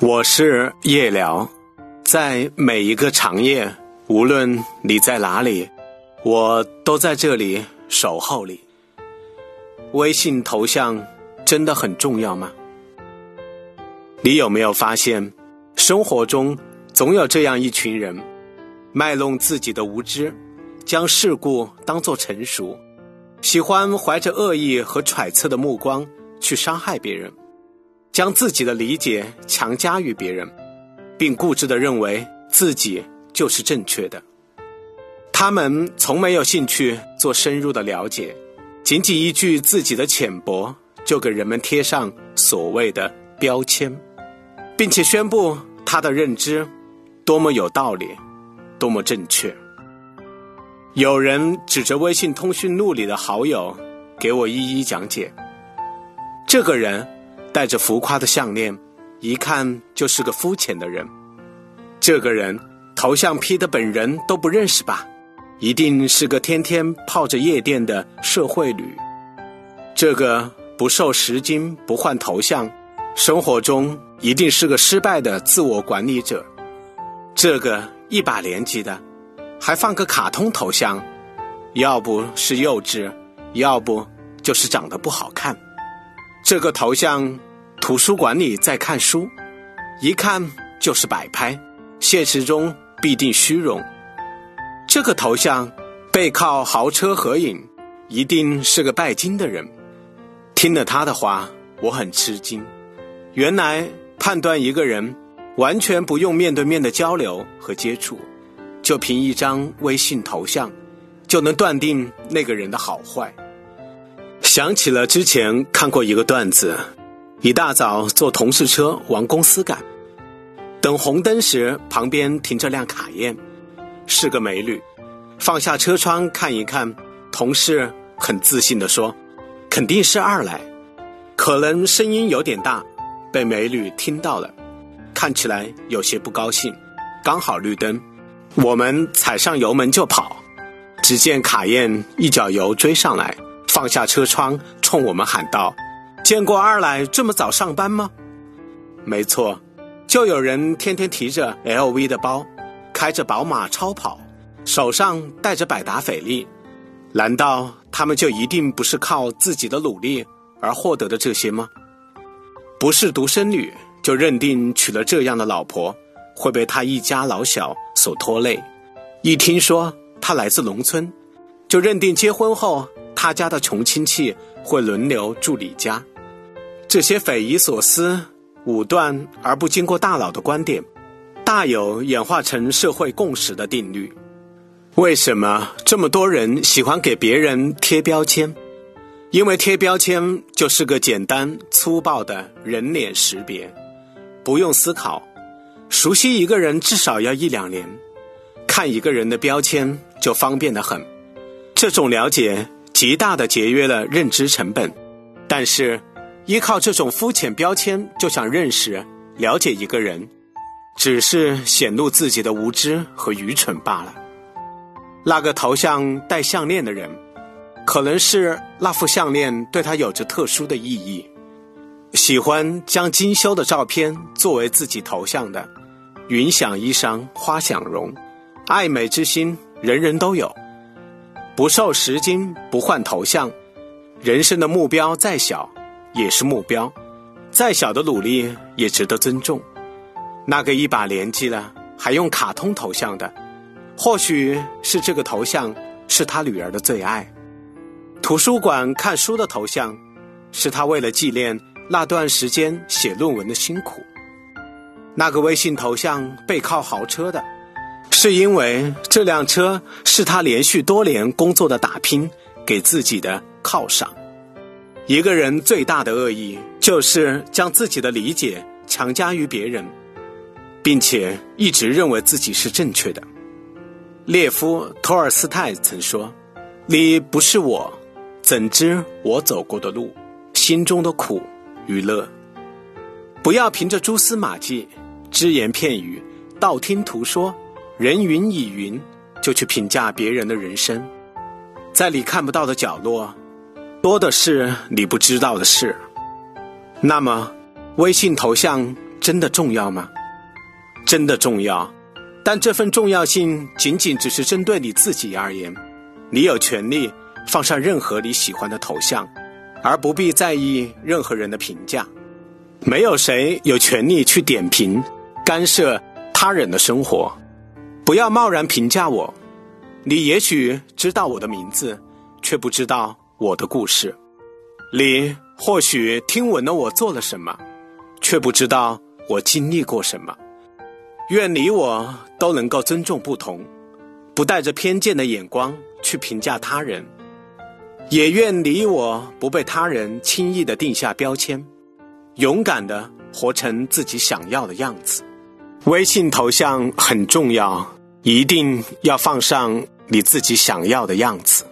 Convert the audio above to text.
我是夜聊，在每一个长夜，无论你在哪里，我都在这里守候你。微信头像真的很重要吗？你有没有发现，生活中总有这样一群人，卖弄自己的无知，将事故当作成熟，喜欢怀着恶意和揣测的目光去伤害别人。将自己的理解强加于别人，并固执地认为自己就是正确的。他们从没有兴趣做深入的了解，仅仅依据自己的浅薄，就给人们贴上所谓的标签，并且宣布他的认知多么有道理，多么正确。有人指着微信通讯录里的好友，给我一一讲解。这个人。戴着浮夸的项链，一看就是个肤浅的人。这个人头像 P 的本人都不认识吧？一定是个天天泡着夜店的社会女。这个不受十斤不换头像，生活中一定是个失败的自我管理者。这个一把年纪的，还放个卡通头像，要不是幼稚，要不就是长得不好看。这个头像。图书馆里在看书，一看就是摆拍，现实中必定虚荣。这个头像背靠豪车合影，一定是个拜金的人。听了他的话，我很吃惊。原来判断一个人，完全不用面对面的交流和接触，就凭一张微信头像，就能断定那个人的好坏。想起了之前看过一个段子。一大早坐同事车往公司赶，等红灯时，旁边停着辆卡宴，是个美女。放下车窗看一看，同事很自信地说：“肯定是二来。”可能声音有点大，被美女听到了，看起来有些不高兴。刚好绿灯，我们踩上油门就跑。只见卡宴一脚油追上来，放下车窗冲我们喊道。见过二奶这么早上班吗？没错，就有人天天提着 LV 的包，开着宝马超跑，手上带着百达翡丽，难道他们就一定不是靠自己的努力而获得的这些吗？不是独生女就认定娶了这样的老婆会被他一家老小所拖累，一听说他来自农村，就认定结婚后他家的穷亲戚会轮流住你家。这些匪夷所思、武断而不经过大脑的观点，大有演化成社会共识的定律。为什么这么多人喜欢给别人贴标签？因为贴标签就是个简单粗暴的人脸识别，不用思考。熟悉一个人至少要一两年，看一个人的标签就方便的很。这种了解极大的节约了认知成本，但是。依靠这种肤浅标签就想认识、了解一个人，只是显露自己的无知和愚蠢罢了。那个头像戴项链的人，可能是那副项链对他有着特殊的意义。喜欢将精修的照片作为自己头像的，云想衣裳花想容，爱美之心人人都有。不瘦十斤不换头像，人生的目标再小。也是目标，再小的努力也值得尊重。那个一把年纪了还用卡通头像的，或许是这个头像是他女儿的最爱。图书馆看书的头像，是他为了纪念那段时间写论文的辛苦。那个微信头像背靠豪车的，是因为这辆车是他连续多年工作的打拼给自己的犒赏。一个人最大的恶意，就是将自己的理解强加于别人，并且一直认为自己是正确的。列夫·托尔斯泰曾说：“你不是我，怎知我走过的路，心中的苦与乐？不要凭着蛛丝马迹、只言片语、道听途说、人云亦云，就去评价别人的人生，在你看不到的角落。”多的是你不知道的事。那么，微信头像真的重要吗？真的重要，但这份重要性仅仅只是针对你自己而言。你有权利放上任何你喜欢的头像，而不必在意任何人的评价。没有谁有权利去点评、干涉他人的生活。不要贸然评价我。你也许知道我的名字，却不知道我的故事。你或许听闻了我做了什么，却不知道我经历过什么。愿你我都能够尊重不同，不带着偏见的眼光去评价他人，也愿你我不被他人轻易的定下标签，勇敢的活成自己想要的样子。微信头像很重要，一定要放上你自己想要的样子。